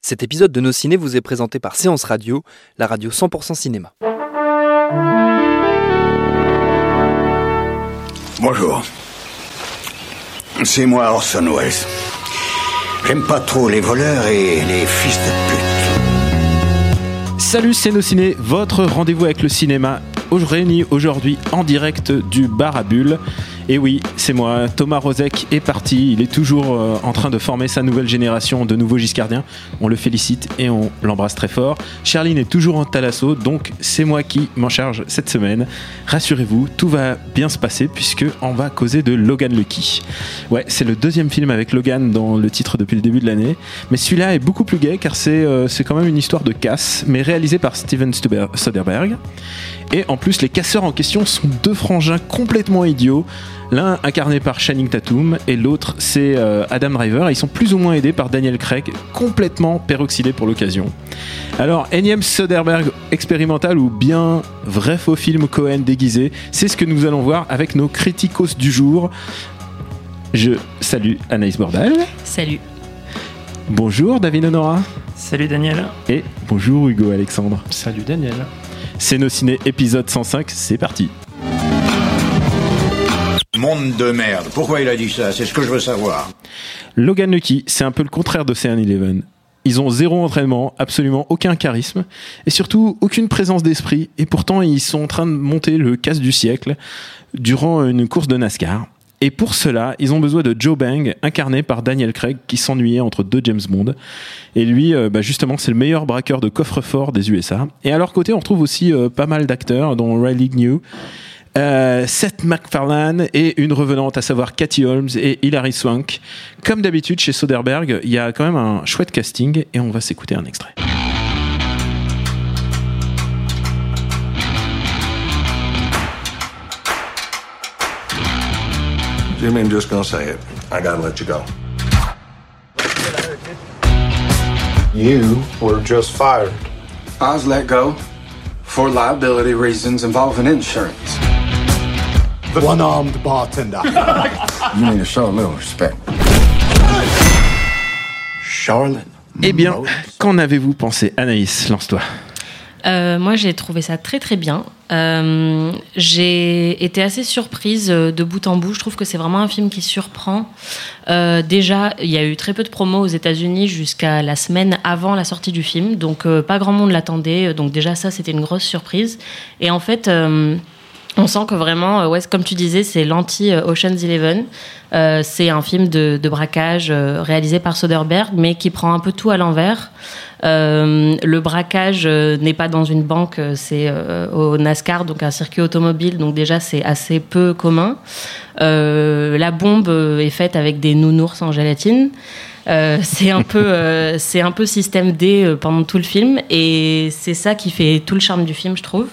Cet épisode de Nos Ciné vous est présenté par Séance Radio, la radio 100% cinéma. Bonjour. C'est moi Orson Welles. J'aime pas trop les voleurs et les fils de pute. Salut, c'est Nos Ciné, votre rendez-vous avec le cinéma, réuni aujourd'hui en direct du bar à bulles. Et oui, c'est moi, Thomas Rozek est parti, il est toujours euh, en train de former sa nouvelle génération de nouveaux giscardiens. On le félicite et on l'embrasse très fort. Charline est toujours en talasso, donc c'est moi qui m'en charge cette semaine. Rassurez-vous, tout va bien se passer puisque on va causer de Logan Lucky. Ouais, c'est le deuxième film avec Logan dans le titre depuis le début de l'année, mais celui-là est beaucoup plus gai car c'est euh, c'est quand même une histoire de casse, mais réalisée par Steven Soderbergh. Et en plus, les casseurs en question sont deux frangins complètement idiots. L'un incarné par Channing Tatum et l'autre c'est euh, Adam Driver. Ils sont plus ou moins aidés par Daniel Craig, complètement peroxydé pour l'occasion. Alors, énième Soderbergh expérimental ou bien vrai faux film Cohen déguisé, c'est ce que nous allons voir avec nos criticos du jour. Je salue Anaïs Bordal. Salut. Bonjour David Honora. Salut Daniel. Et bonjour Hugo Alexandre. Salut Daniel. C'est nos ciné épisode 105, c'est parti. Monde de merde. Pourquoi il a dit ça? C'est ce que je veux savoir. Logan Lucky, c'est un peu le contraire d'Ocean Eleven. Ils ont zéro entraînement, absolument aucun charisme, et surtout aucune présence d'esprit, et pourtant ils sont en train de monter le casse du siècle durant une course de NASCAR. Et pour cela, ils ont besoin de Joe Bang, incarné par Daniel Craig, qui s'ennuyait entre deux James Bond. Et lui, euh, bah, justement, c'est le meilleur braqueur de coffre-fort des USA. Et à leur côté, on retrouve aussi euh, pas mal d'acteurs, dont Riley New, euh, Seth MacFarlane et une revenante, à savoir Cathy Holmes et Hilary Swank. Comme d'habitude chez Soderbergh, il y a quand même un chouette casting et on va s'écouter un extrait. Jimmy, I'm just gonna say it. I gotta let you go. You were just fired. I was let go for liability reasons involving insurance. The one armed bartender. You need to show a little respect. Charlotte. Eh bien, qu'en avez-vous pensé? Anaïs, lance-toi. Euh, moi, j'ai trouvé ça très très bien. Euh, j'ai été assez surprise euh, de bout en bout. Je trouve que c'est vraiment un film qui surprend. Déjà, il y a eu très peu de promos aux États-Unis jusqu'à la semaine avant la sortie du film, donc pas grand monde l'attendait. Donc déjà, ça, c'était une grosse surprise. Et en fait. Euh, on sent que vraiment, euh, comme tu disais, c'est l'anti-Ocean's Eleven. Euh, c'est un film de, braquage euh, réalisé par Soderbergh, mais qui prend un peu tout à l'envers. Euh, le braquage euh, n'est pas dans une banque, euh, c'est euh, au NASCAR, donc un circuit automobile. Donc déjà, c'est assez peu commun. Euh, la bombe euh, est faite avec des nounours en gélatine. Euh, c'est un peu, euh, c'est un peu système D euh, pendant tout le film, et c'est ça qui fait tout le charme du film, je trouve.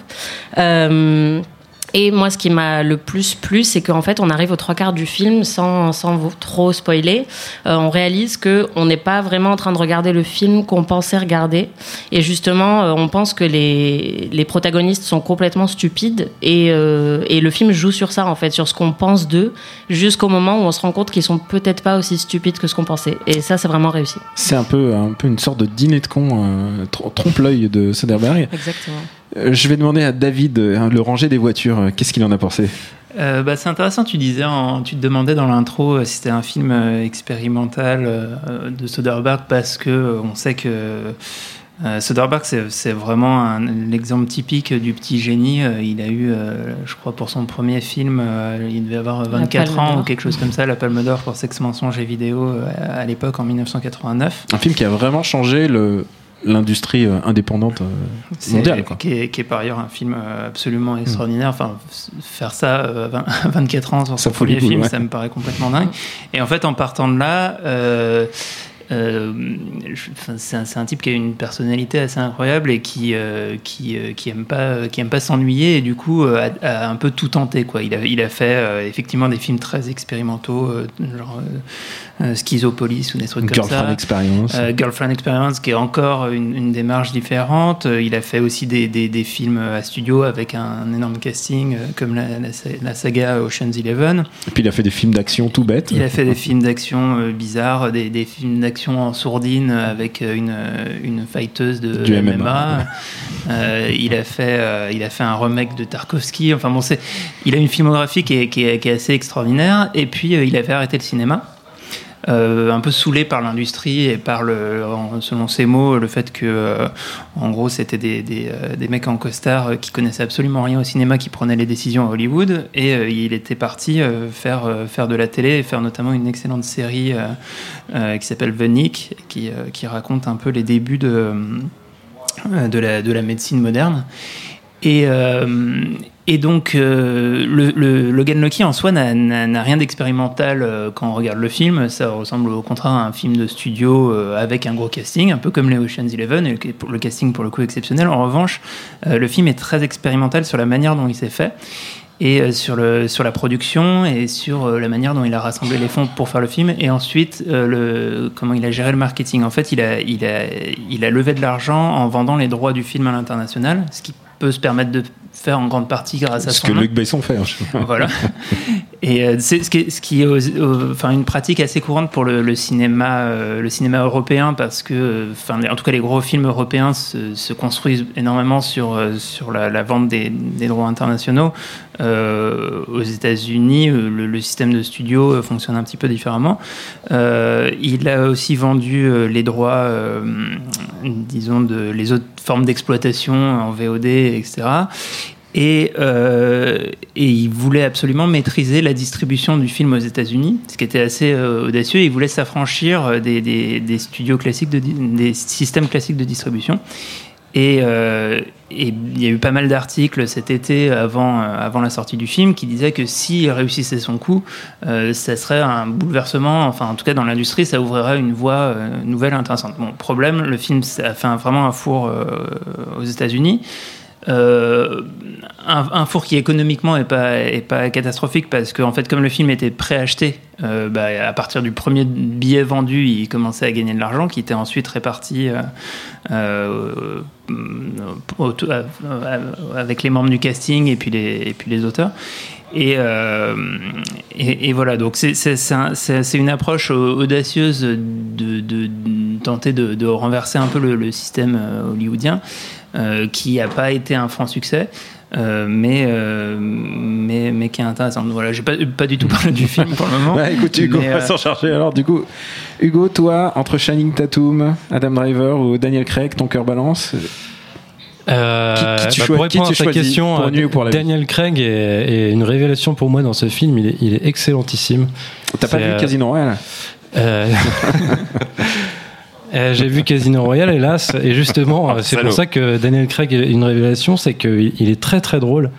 Et moi, ce qui m'a le plus plu, c'est qu'en fait, on arrive aux trois quarts du film sans, sans vous trop spoiler. Euh, on réalise que on n'est pas vraiment en train de regarder le film qu'on pensait regarder. Et justement, euh, on pense que les, les protagonistes sont complètement stupides. Et, euh, et le film joue sur ça, en fait, sur ce qu'on pense d'eux, jusqu'au moment où on se rend compte qu'ils sont peut-être pas aussi stupides que ce qu'on pensait. Et ça, c'est vraiment réussi. C'est un peu, un peu une sorte de dîner de con, euh, tr- trompe-l'œil de Soderbergh. Exactement. Euh, je vais demander à David, euh, le ranger des voitures, euh, qu'est-ce qu'il en a pensé? Euh, bah, c'est intéressant, tu disais, en- tu te demandais dans l'intro euh, si c'était un film euh, expérimental euh, de Soderbergh parce que euh, on sait que Euh, Soderbergh, c'est vraiment l'exemple typique du petit génie. Euh, il a eu, euh, je crois, pour son premier film, euh, il devait avoir 24 Palme ans ou quelque chose comme ça, la Palme d'Or pour Sexe, mensonge et vidéo euh, à, à l'époque en 1989. Un film qui a vraiment changé le l'industrie euh, indépendante euh, mondiale. Quoi. Qui, est, qui est par ailleurs un film euh, absolument extraordinaire. Enfin, faire ça à 20 à 24 ans sur son premier film, ouais. ça me paraît complètement dingue. Et en fait, en partant de là, euh, euh, c'est un, type qui a une personnalité assez incroyable et qui euh, qui, euh, qui aime pas qui aime pas s'ennuyer et du coup euh, a, a un peu tout tenté quoi. Il a il a fait euh, effectivement des films très expérimentaux euh, genre euh, euh, Schizopolis ou des trucs comme Girlfriend ça. Experience. Euh, Girlfriend Experience, qui est encore une, une démarche différente. Euh, Il a fait aussi des, des, des films à studio avec un, énorme casting, euh, comme la, la, la saga Ocean's Eleven. Et puis il a fait des films d'action tout bêtes. Il a fait des films d'action euh, bizarres, des, des films d'action en sourdine avec euh, une, euh, une fighteuse de Du MMA. MMA. Euh, il, a fait, euh, il a fait un remake de Tarkovsky. Enfin bon, c'est, il a une filmographie qui est, qui est, qui est assez extraordinaire. Et puis il avait arrêté le cinéma. Euh, un peu saoulé par l'industrie et par le, selon ses mots, le fait que, euh, en gros, c'était des, des, euh, mecs en costard qui connaissaient absolument rien au cinéma qui prenaient les décisions à Hollywood. Et il était parti faire, faire de la télé et faire notamment une excellente série qui s'appelle The Nick, qui, qui raconte un peu les débuts de, de, la, de la médecine moderne. Et, et donc, euh, le, le- Logan Lucky en soi n'a- rien d'expérimental euh, quand on regarde le film. Ça ressemble au contraire à un film de studio euh, avec un gros casting, un peu comme les Ocean's Eleven, et le casting pour le coup exceptionnel. En revanche, le film est très expérimental sur la manière dont il s'est fait et sur, le, sur la production et sur la manière dont il a rassemblé les fonds pour faire le film et ensuite comment il a géré le marketing. En fait, il a, il a levé de l'argent en vendant les droits du film à l'international, ce qui peut se permettre de faire en grande partie grâce à Ce son que nom. Luc Besson fait. hein. Voilà. Et euh, c'est ce qui est, enfin, une pratique assez courante pour le, cinéma, euh, le cinéma européen, parce que, euh, en tout cas, les gros films européens se, se construisent énormément sur, la, vente des, droits internationaux. Aux États-Unis, le, système de studio fonctionne un petit peu différemment. Il a aussi vendu les droits, disons, de les autres formes d'exploitation en VOD, etc. Et, euh, et il voulait absolument maîtriser la distribution du film aux États-Unis, ce qui était assez euh, audacieux. Il voulait s'affranchir euh, des, studios classiques, des systèmes classiques de distribution. Et, il y a eu pas mal d'articles cet été avant, la sortie du film qui disaient que s'il réussissait son coup, ça serait un bouleversement, enfin en tout cas dans l'industrie, ça ouvrirait une voie nouvelle intéressante. Bon, problème, le film a fait vraiment un four aux États-Unis. Euh, un, four qui économiquement est pas, pas catastrophique parce que en fait comme le film était préacheté euh, bah, à partir du premier billet vendu il commençait à gagner de l'argent qui était ensuite réparti euh, euh, avec les membres du casting et puis les, auteurs. Et, voilà, donc c'est- c'est c'est un- c'est- c'est une approche au- audacieuse de, tenter de, renverser un peu le, système hollywoodien, qui n'a pas été un franc succès. euh, mais, euh, mais, mais qui est intéressant. Voilà, j'ai pas, pas du tout parlé du film pour le moment. Ouais, écoute, Hugo, mais, on va euh, s'en charger. Alors, du coup, Hugo, toi, entre Shining Tatum, Adam Driver ou Daniel Craig, ton cœur balance Euh, Qui- qui tu bah, pour répondre à ta question, pour euh, la nuit ou pour la vie Daniel Craig est, est une révélation pour moi dans ce film. Il est, il est excellentissime. T'as pas vu euh, Casino Royale? Euh, euh, J'ai vu Casino Royale, hélas, et justement, euh, c'est pour ça que Daniel Craig est une révélation, c'est qu'il il est très très drôle.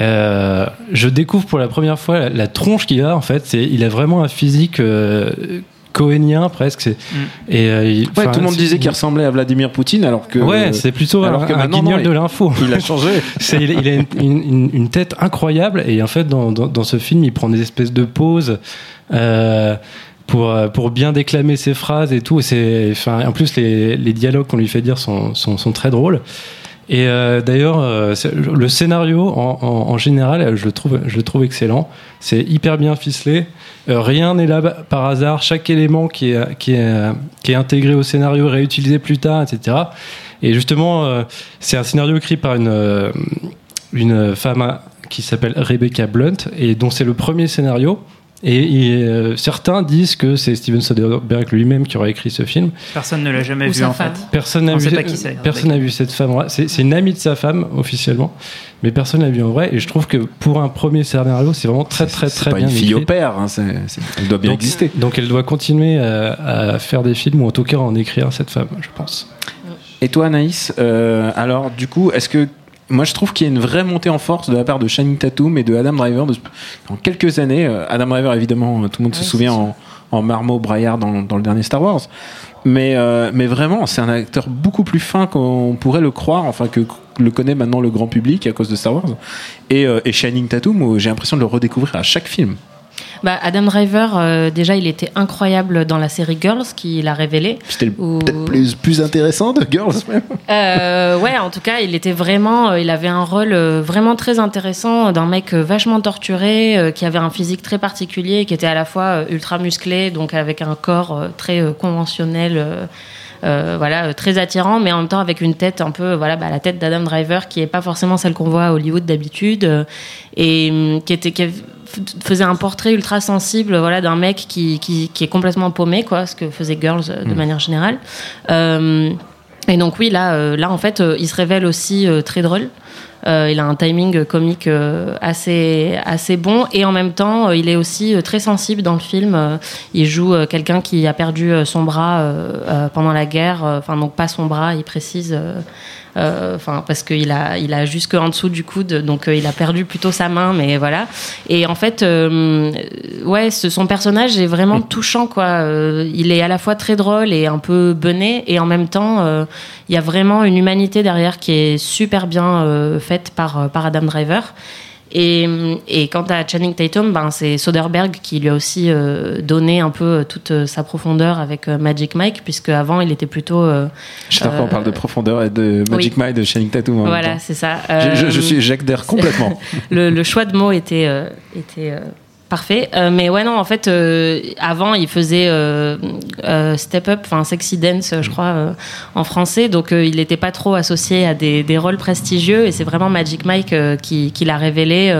Euh, je découvre pour la première fois la, la tronche qu'il a en fait. C'est, il a vraiment un physique euh, cohénien presque. C'est, et euh, il- Ouais, enfin, tout le monde disait qu'il ressemblait à Vladimir Poutine, alors que. Ouais, c'est plutôt alors un, que un guignol de il- l'info. Il a changé. C'est- il, il a une, une- une tête incroyable et en fait dans, dans, dans ce film il prend des espèces de pauses euh, pour, euh, pour bien déclamer ses phrases et tout. C'est, en plus les, dialogues qu'on lui fait dire sont, sont, très drôles. Et euh, d'ailleurs, euh, le scénario en, général, je le trouve, je le trouve excellent. C'est hyper bien ficelé. Rien n'est là par hasard. Chaque élément qui est, qui est, qui est intégré au scénario, réutilisé plus tard, etc. Et justement, c'est un scénario écrit par une, une femme qui s'appelle Rebecca Blunt et dont c'est le premier scénario. Et, et, euh, certains disent que c'est Steven Soderbergh lui-même qui aurait écrit ce film. Personne ne l'a jamais Ou vu en femme. fait. Personne n'a vu, personne n'a cette femme. C'est une amie de sa femme officiellement, mais personne l'a vu en vrai. Et je trouve que pour un premier scénario, c'est vraiment très très C'est très pas bien une fille écrit. au père, hein, elle doit bien donc, exister. donc elle doit continuer à, à faire des films ou en tout cas à en écrire cette femme, je pense. Et toi, Anaïs, euh, alors du coup, est-ce que moi je trouve qu'il y a une vraie montée en force de la part de Channing Tatum et de Adam Driver de- dans quelques années. euh, Adam Driver, évidemment, euh, tout le monde se souvient en, en marmot braillard dans, dans le dernier Star Wars. Mais, euh, mais vraiment, c'est un acteur beaucoup plus fin qu'on pourrait le croire, enfin que le connaît maintenant le grand public à cause de Star Wars. Et, euh, et Channing Tatum, où j'ai l'impression de le redécouvrir à chaque film. Bah, Adam Driver, euh, déjà, il était incroyable dans la série Girls, qui l'a révélé. C'était peut-être plus, plus intéressant de Girls même. Euh, ouais, en tout cas, il était vraiment, euh, il avait un rôle vraiment très intéressant d'un mec vachement torturé, qui avait un physique très particulier, qui était à la fois ultra musclé, donc avec un corps très conventionnel. Euh, voilà, très attirant, mais en même temps avec une tête un peu, voilà, bah, la tête d'Adam Driver qui est pas forcément celle qu'on voit à Hollywood d'habitude, euh, et hum, qui était, qui faisait un portrait ultra sensible, voilà, d'un mec qui, qui, qui est complètement paumé, quoi, ce que faisait Girls euh, de manière générale. Euh, et donc oui, là, euh, là en fait, euh, il se révèle aussi euh, très drôle. Il a un timing comique assez assez bon et en même temps, il est aussi très sensible dans le film. Il joue quelqu'un qui a perdu son bras pendant la guerre. Enfin, donc pas son bras, il précise. Euh, euh, Enfin, parce qu'il a il a jusque en dessous du coude, donc euh, il a perdu plutôt sa main, mais voilà. Et en fait, euh, ouais, ce, son personnage est vraiment touchant, quoi. Il est à la fois très drôle et un peu bené, et en même temps, il y a vraiment une humanité derrière qui est super bien faite par, par Adam Driver. Et, et quant à Channing Tatum, ben, c'est Soderbergh qui lui a aussi euh, donné un peu euh, toute euh, sa profondeur avec Magic Mike, puisque avant il était plutôt. euh, Chaque fois, on Euh, parle de profondeur et de Magic oui. Mike de Channing Tatum. en voilà, c'est ça. Je, je- je suis complètement. le, le choix de mots était, était parfait. Euh, mais ouais, non, en fait, euh, avant, il faisait euh, Step Up, enfin Sexy Dance, je crois, en français. Donc, il n'était pas trop associé à des, rôles prestigieux. Et c'est vraiment Magic Mike qui, l'a révélé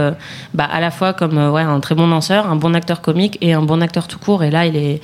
bah, à la fois comme ouais, un très bon danseur, un bon acteur comique et un bon acteur tout court. Et là, il est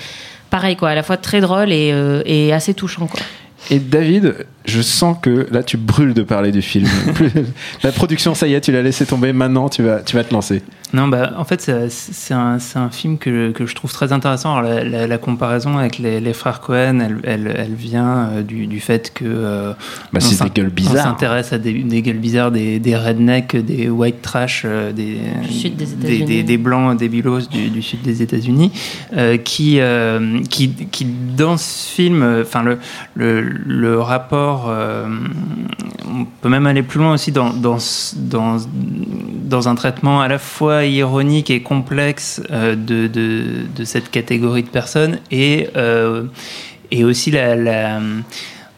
pareil, quoi, à la fois très drôle et, et assez touchant, quoi. Et David, je sens que là, tu brûles de parler du film. la production, ça y est, tu l'as laissé tomber. Maintenant, tu vas, tu vas te lancer. Non, bah, en fait, c'est- un, c'est un film que, que je trouve très intéressant. Alors, la, la- la comparaison avec les, les frères Cohen, elle, elle, elle vient euh, du, du fait que. euh, Bah, on c'est des gueules On bizarres. s'intéresse à des, des gueules bizarres, des, des rednecks, des white trash, euh, des, sud des des, États-Unis. des- des blancs débilos du, du sud des États-Unis, euh, qui, euh, qui, qui, dans ce film, enfin, le, le, le rapport. Euh, on peut même aller plus loin aussi dans, dans, dans, dans un traitement à la fois ironique et complexe euh, de, de, de cette catégorie de personnes et, euh, et aussi la,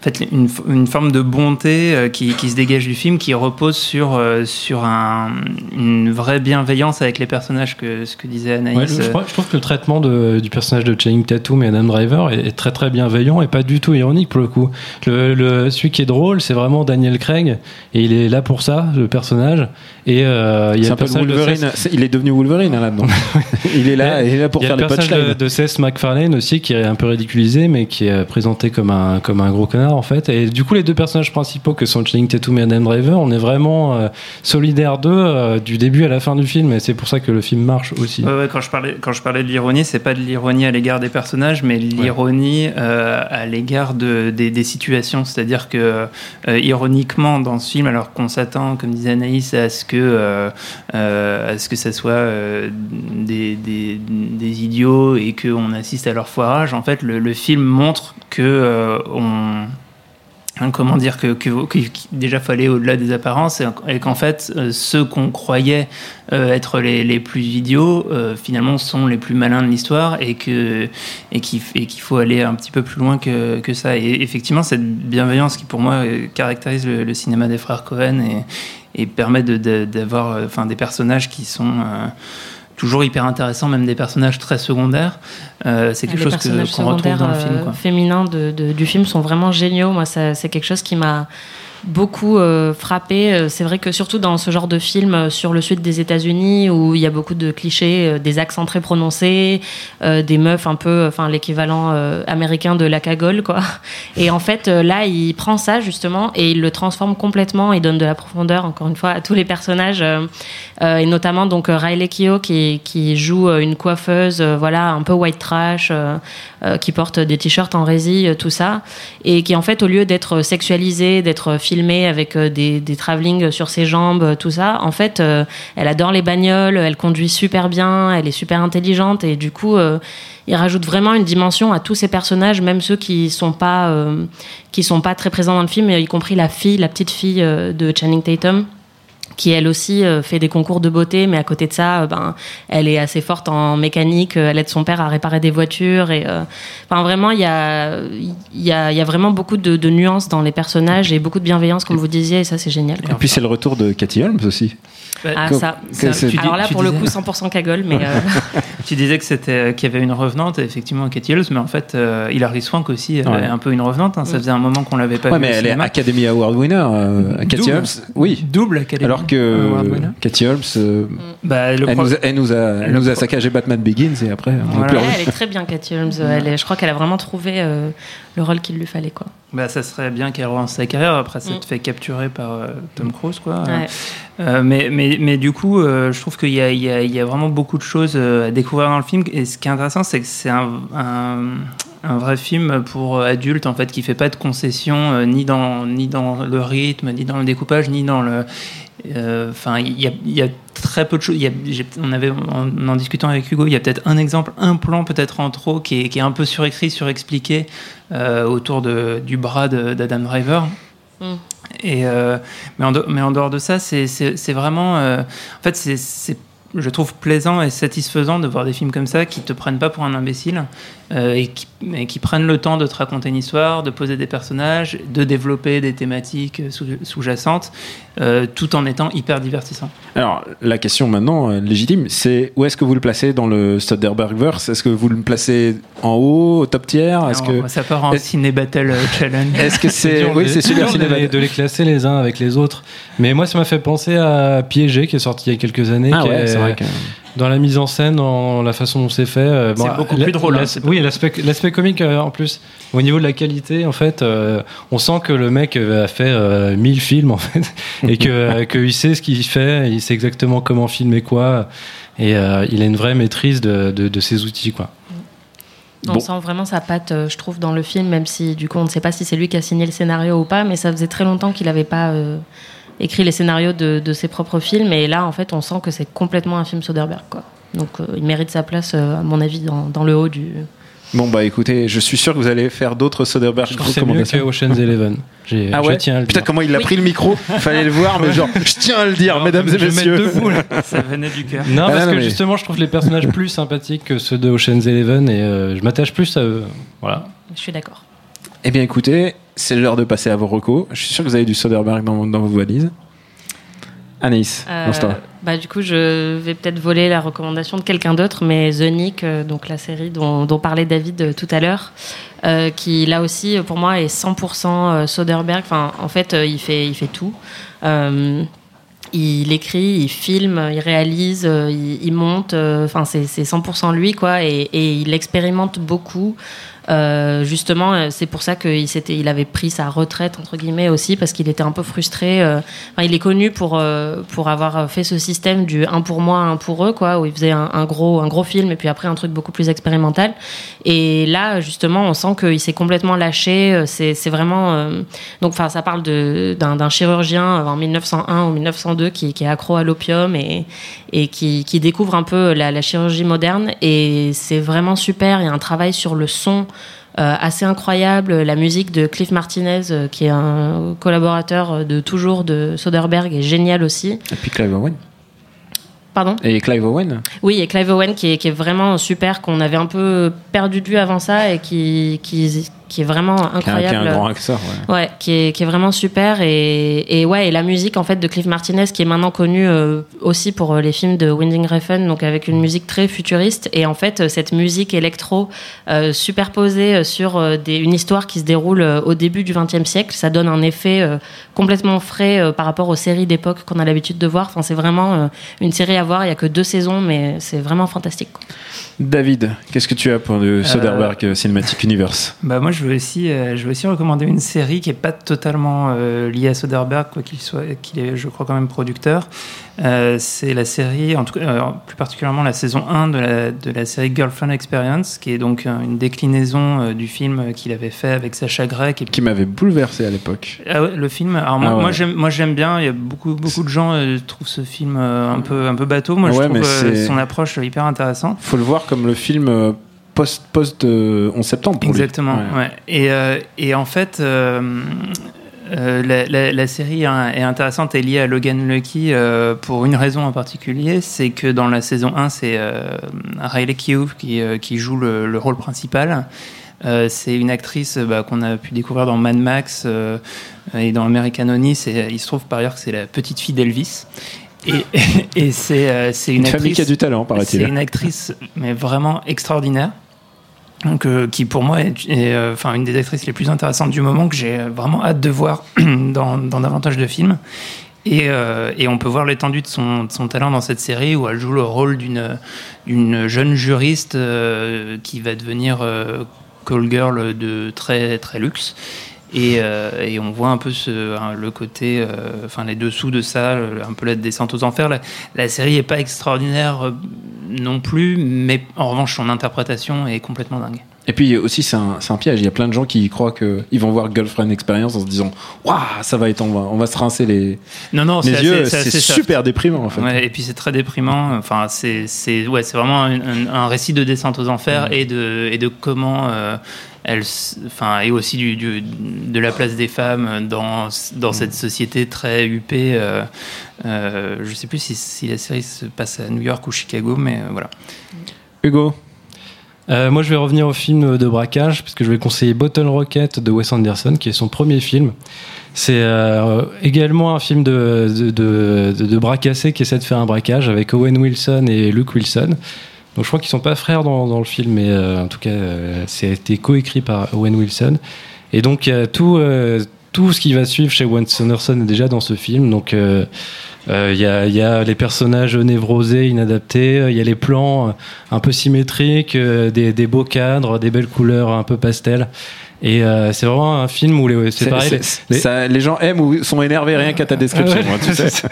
fait, une, une forme de bonté euh, qui, qui se dégage du film, qui repose sur, euh, sur un, une vraie bienveillance avec les personnages, que ce que disait Anaïs. Ouais, je, crois- je trouve que le traitement de- du personnage de Channing Tatum et Adam Driver est, est très très bienveillant et pas du tout ironique pour le coup. Le, le- celui qui est drôle, c'est vraiment Daniel Craig et il est là pour ça, le personnage. Et euh, il y a un le peu de Wolverine. Seth- C'est- Il est devenu Wolverine hein, là-dedans. il est là, il est là pour il y a faire le les personnage punchlines. de, de Seth MacFarlane aussi qui est un peu ridiculisé mais qui est présenté comme un comme un gros connard en fait. Et du coup les deux personnages principaux que sont Channing Tatum et Adam Driver on est vraiment euh, solidaires d'eux euh, du début à la fin du film. Et c'est pour ça que le film marche aussi. Ouais, ouais, quand je parlais, quand je parlais de l'ironie, c'est pas de l'ironie à l'égard des personnages, mais l'ironie euh, à l'égard de, des, des situations. C'est-à-dire que, euh, ironiquement, dans ce film, alors qu'on s'attend, comme disait Anaïs, à ce que, à ce que ça soit des, des, des idiots et qu'on assiste à leur foirage, en fait, le, le film montre que on comment dire que, que, que- déjà fallait au-delà des apparences et, qu'en fait euh, ceux qu'on croyait euh, être les, les plus idiots euh, finalement sont les plus malins de l'histoire et que et qu'il faut aller un petit peu plus loin que, que ça. Et effectivement cette bienveillance qui pour moi caractérise le, cinéma des frères Cohen et, et permet d'avoir enfin des personnages qui sont toujours hyper intéressants même des personnages très secondaires Euh, c'est quelque les chose que- qu'on retrouve dans le film euh, quoi. féminins de- de- du film sont vraiment géniaux. Moi, ça- c'est quelque chose qui m'a beaucoup euh, frappé. Euh, C'est vrai que surtout dans ce genre de film euh, sur le sud des États-Unis où il y a beaucoup de clichés, des accents très prononcés, des meufs un peu, enfin l'équivalent américain de la cagole, quoi. Et en fait, là, il prend ça justement et il le transforme complètement. Il donne de la profondeur, encore une fois, à tous les personnages et notamment donc Riley Keough qui, joue une coiffeuse, voilà, un peu white trash, qui porte des t-shirts en résille, tout ça, et qui en fait, au lieu d'être sexualisée, d'être filmée avec euh, des, des sur ses jambes, euh, tout ça, en fait, euh, elle adore les bagnoles, elle conduit super bien, elle est super intelligente, et du coup, euh, il rajoute vraiment une dimension à tous ces personnages, même ceux qui sont pas qui sont pas très présents dans le film, y compris la fille, la petite fille de Channing Tatum qui elle aussi euh, fait des concours de beauté, mais à côté de ça, euh, ben, elle est assez forte en mécanique, euh, elle aide son père à réparer des voitures. Et, euh, enfin, vraiment, il y a, y, a, il y a vraiment beaucoup de, de nuances dans les personnages et beaucoup de bienveillance, comme vous disiez, et ça, c'est génial. Et puis c'est le retour de Cathy Holmes aussi. Ah, que- ça, que ça. Tu Alors là, pour le coup, 100% cagole, mais euh, Tu disais que c'était qu'il y avait une revenante, effectivement, Katie Holmes, mais en fait, euh, Hilary Swank aussi avait Ouais. un peu une revenante. hein. Ça faisait un moment qu'on l'avait pas Ouais, vu. mais elle est cinéma. Academy Award winner, euh, Cathy Double. Holmes. Oui. Double Academy Alors que Award winner. Cathy Holmes, euh, Bah, le elle, pro- nous a, elle nous a, elle le nous a pro- saccagé Batman Begins et après, Voilà. ouais, elle est très bien, Cathy Holmes. Elle est- je crois qu'elle a vraiment trouvé euh, le rôle qu'il lui fallait. Quoi. Bah, ça serait bien qu'elle relance sa carrière. Après, ça Mm. te fait capturer par euh, Tom Cruise, quoi. Euh, mais, mais, mais du coup, euh, je trouve qu'il y y, y a vraiment beaucoup de choses euh, à découvrir dans le film. Et ce qui est intéressant, c'est que c'est un, un, vrai film pour adultes, en fait, qui fait pas de concessions ni, dans, ni dans le rythme, ni dans le découpage, ni dans le. Enfin, il y a, y a très peu de choses. On avait, en, en discutant avec Hugo, il y a peut-être un exemple, un plan peut-être en trop qui est, qui est un peu surécrit, surexpliqué autour de, du bras d'Adam Driver. Et, euh, mais, en mais en dehors de ça, c'est vraiment. euh, en fait, c'est je trouve plaisant et satisfaisant de voir des films comme ça qui te prennent pas pour un imbécile euh, et, qui, et qui prennent le temps de te raconter une histoire, de poser des personnages, de développer des thématiques sous- sous-jacentes, euh, tout en étant hyper divertissant. Alors, la question maintenant euh, légitime, c'est où est-ce que vous le placez dans le Soderberghverse? Est-ce que vous le placez en haut, au top tier Est-ce Alors, que Ça part en ciné battle challenge. est-ce que c'est oui, de- c'est super dur de, de les classer les uns avec les autres. Mais moi, ça m'a fait penser à Piégé, qui est sorti il y a quelques années. Ah qui ouais, est- c'est vrai que Dans la mise en scène, dans la façon dont c'est fait. euh, C'est beaucoup plus drôle, hein, oui, l'aspect l'aspect comique euh, en plus. Au niveau de la qualité, en fait, euh, on sent que le mec euh, a fait euh, 1000 films, en fait, et que euh, qu'il sait ce qu'il fait, il sait exactement comment filmer quoi. Et euh, il a une vraie maîtrise de, de, de ses outils, quoi. On Bon. sent vraiment sa patte, euh, je trouve, dans le film, même si du coup on ne sait pas si c'est lui qui a signé le scénario ou pas, mais ça faisait très longtemps qu'il n'avait pas euh, écrit les scénarios de, de ses propres films, et là en fait on sent que c'est complètement un film Soderbergh. Quoi. Donc euh, il mérite sa place, euh, à mon avis, dans, dans le haut du. Bon bah écoutez, je suis sûr que vous allez faire d'autres Soderbergh Je trouve mieux que. Ocean's Eleven. J'ai- Ah je ouais tiens à le Putain dire. comment il a Oui. pris le micro Fallait le voir mais genre je tiens à le dire Alors, mesdames je et messieurs. debout, là. Ça venait du cœur. Non, Ah, parce non, que mais- justement, je trouve les personnages plus sympathiques que ceux de Ocean's Eleven et euh, je m'attache plus à eux. Voilà. Je suis d'accord. Eh bien écoutez, c'est l'heure de passer à vos recos. Je suis sûr que vous avez du Soderbergh dans, dans vos valises. Anaïs, Euh, bah, du coup, je vais peut-être voler la recommandation de quelqu'un d'autre, mais The Nick, euh, donc la série dont, dont parlait David euh, tout à l'heure, euh, qui là aussi, pour moi, est 100% euh, Soderbergh. Enfin, en fait, il fait, il fait tout. Euh, il écrit, il filme, il réalise, il, il monte. Enfin, c'est c'est 100% lui, quoi. Et, et il expérimente beaucoup. Euh, justement, euh, c'est pour ça qu'il s'était, il avait pris sa retraite entre guillemets aussi parce qu'il était un peu frustré. euh, enfin, il est connu pour euh, pour avoir fait ce système du un pour moi, un pour eux, quoi, où il faisait un, un gros un gros film et puis après un truc beaucoup plus expérimental. Et là, justement, on sent qu'il s'est complètement lâché. C'est vraiment euh, donc, enfin, ça parle d'un chirurgien en 1901 ou 1902 qui, qui est accro à l'opium et et qui, qui découvre un peu la, la chirurgie moderne. Et c'est vraiment super. Il y a un travail sur le son assez incroyable. La musique de Cliff Martinez, euh, qui est un collaborateur de toujours de Soderbergh, est géniale aussi. Et puis Clive Owen. Pardon? Et Clive Owen Oui, et Clive Owen qui est, qui est vraiment super, qu'on avait un peu perdu de vue avant ça et qui, qui, qui est vraiment Qui est un- incroyable. qui est un grand acteur. ouais. Ouais, qui est, qui est vraiment super et, et ouais et la musique en fait de Cliff Martinez qui est maintenant connu euh, aussi pour euh, les films de Winding Refn donc avec une musique très futuriste et en fait euh, cette musique électro euh, superposée sur euh, des, une histoire qui se déroule euh, au début du XXe siècle ça donne un effet euh, complètement frais euh, par rapport aux séries d'époque qu'on a l'habitude de voir enfin c'est vraiment euh, une série à voir il y a que deux saisons mais c'est vraiment fantastique quoi. David, qu'est-ce que tu as pour le Soderbergh euh, Cinematic Universe? Bah moi je veux aussi euh, je veux aussi recommander une série qui est pas totalement euh, liée à Soderbergh quoi qu'il soit qu'il est je crois quand même producteur. Euh, c'est la série en tout cas plus particulièrement la saison 1 de la de la série Girlfriend Experience qui est donc une déclinaison du film qu'il avait fait avec Sacha Grey qui, Qui m'avait bouleversé à l'époque. Ah ouais, le film. Alors moi, Ah ouais. moi, j'aime, moi j'aime bien. Il y a beaucoup, beaucoup de gens trouvent ce film un peu, un peu bateau. Moi, Ouais, je trouve son approche hyper intéressante. Faut le voir comme le film post post euh, 11 septembre. Pour. Exactement. Ouais. Et, euh, et en fait, euh, euh, la, la- la série hein, est intéressante et liée à Logan Lucky euh, pour une raison en particulier, c'est que dans la saison 1, c'est euh, Riley Keough qui, euh, qui joue le, le rôle principal. Euh, c'est une actrice euh, bah, qu'on a pu découvrir dans Mad Max euh, et dans American Honey. Il se trouve par ailleurs que c'est la petite fille d'Elvis. Et, et c'est, euh, c'est une, Une famille actrice, qui a du talent, paraît-il. C'est une actrice, mais vraiment extraordinaire. Donc, euh, qui pour moi est, est, euh, une des actrices les plus intéressantes du moment que j'ai vraiment hâte de voir dans, dans davantage de films. Et, euh, et on peut voir l'étendue de son, de son talent dans cette série où elle joue le rôle d'une d'une jeune juriste euh, qui va devenir euh, call girl de très très luxe. Et, euh, et on voit un peu hein, le côté, euh, enfin les dessous de ça, un peu la descente aux enfers. La, série est pas extraordinaire euh, non plus, mais en revanche son interprétation est complètement dingue. Et puis aussi, c'est un, piège. Il y a plein de gens qui croient qu'ils vont voir Girlfriend Experience en se disant Waouh, ça va être, on va, on va se rincer les, Non, non, les yeux. c'est soft. super déprimant en fait. Ouais, et puis c'est très déprimant. Enfin, c'est ouais, vraiment un, un- un récit de descente aux enfers et de et de comment euh, elle, enfin, et aussi du, du- de la place des femmes dans dans cette société très huppée. Euh, euh, je sais plus si, si la série se passe à New York ou Chicago, mais voilà. Hugo Euh, moi, je vais revenir au film de braquage, parce que je vais conseiller Bottle Rocket de Wes Anderson, qui est son premier film. C'est euh, également un film de, de, de, cassés qui essaie de faire un braquage avec Owen Wilson et Luke Wilson. Donc, je crois qu'ils sont pas frères dans, le film, mais euh, en tout cas, euh, c'est été coécrit par Owen Wilson. Et donc, a tout, tout ce qui va suivre chez Wes Anderson est déjà dans ce film. Donc, euh, euh, il y, a, il y a les personnages névrosés, inadaptés, euh, il y a les plans euh, un peu symétriques, euh, des, des beaux cadres, des belles couleurs un peu pastel. Et euh, c'est vraiment un film où les, c'est pareil. les- ça- les gens aiment ou sont énervés rien qu'à ta description. Ah ouais, hein, tu sais.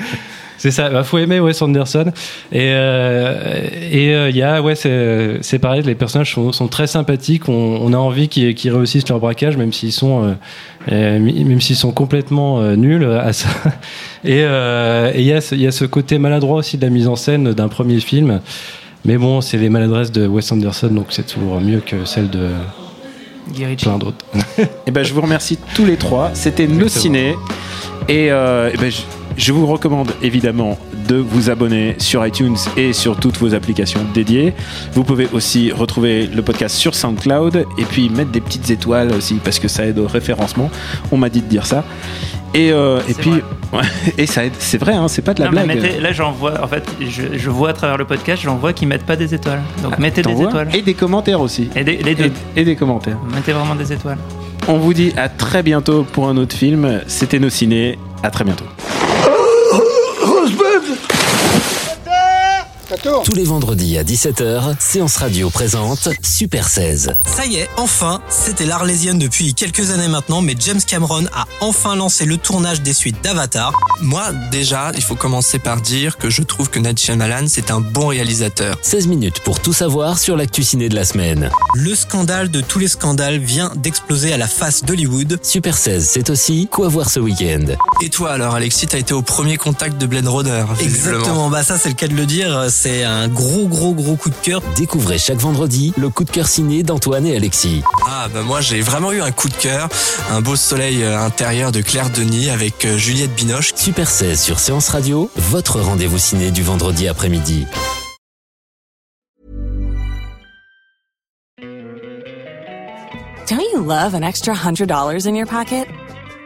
C'est ça. Bah, faut aimer Wes Anderson. Et euh, et euh, il y a ouais c'est c'est pareil, les personnages sont, sont très sympathiques. On, on a envie qu'ils réussissent leur braquage, même s'ils sont euh, euh, même s'ils sont complètement euh, nuls à ça. Et euh, et il y a ce- il y a ce côté maladroit aussi de la mise en scène d'un premier film. Mais bon, c'est les maladresses de Wes Anderson, donc c'est toujours mieux que celles de plein d'autres. Et ben, je vous remercie tous les trois. C'était nos ciné. Et, euh, eh ben, je, je vous recommande évidemment de vous abonner sur iTunes et sur toutes vos applications dédiées. Vous pouvez aussi retrouver le podcast sur SoundCloud et puis mettre des petites étoiles aussi parce que ça aide au référencement. On m'a dit de dire ça. Et, euh, et puis, ouais, et ça aide. C'est vrai, hein, c'est pas de la Non, blague. mettez- là, j'en vois. En fait, je, je vois à travers le podcast, j'en vois qui mettent pas des étoiles. Donc mettez des étoiles. Et des commentaires aussi. Et des- les deux. Et, et des commentaires. Mettez vraiment des étoiles. On vous dit à très bientôt pour un autre film. C'était nos ciné. À très bientôt. Tous les vendredis à 17h, Séance Radio présente Super 16. Ça y est, enfin, c'était l'Arlésienne depuis quelques années maintenant, mais James Cameron a enfin lancé le tournage des suites d'Avatar. Moi, déjà, il faut commencer par dire que je trouve que Night Shyamalan, c'est un bon réalisateur. 16 minutes pour tout savoir sur l'actu ciné de la semaine. Le scandale de tous les scandales vient d'exploser à la face d'Hollywood. Super 16, c'est aussi quoi voir ce week-end. Et toi alors, Alexis, t'as été au premier contact de Blade Runner. Exactement, bah ça c'est le cas de le dire, c'est un gros gros gros coup de cœur. Découvrez chaque vendredi le coup de cœur ciné d'Antoine et Alexis. Ah bah moi j'ai vraiment eu un coup de cœur, un beau soleil euh, intérieur de Claire Denis avec euh, Juliette Binoche. Super 16 sur Séance Radio, votre rendez-vous ciné du vendredi après-midi. Don't you love an extra $100 in your pocket?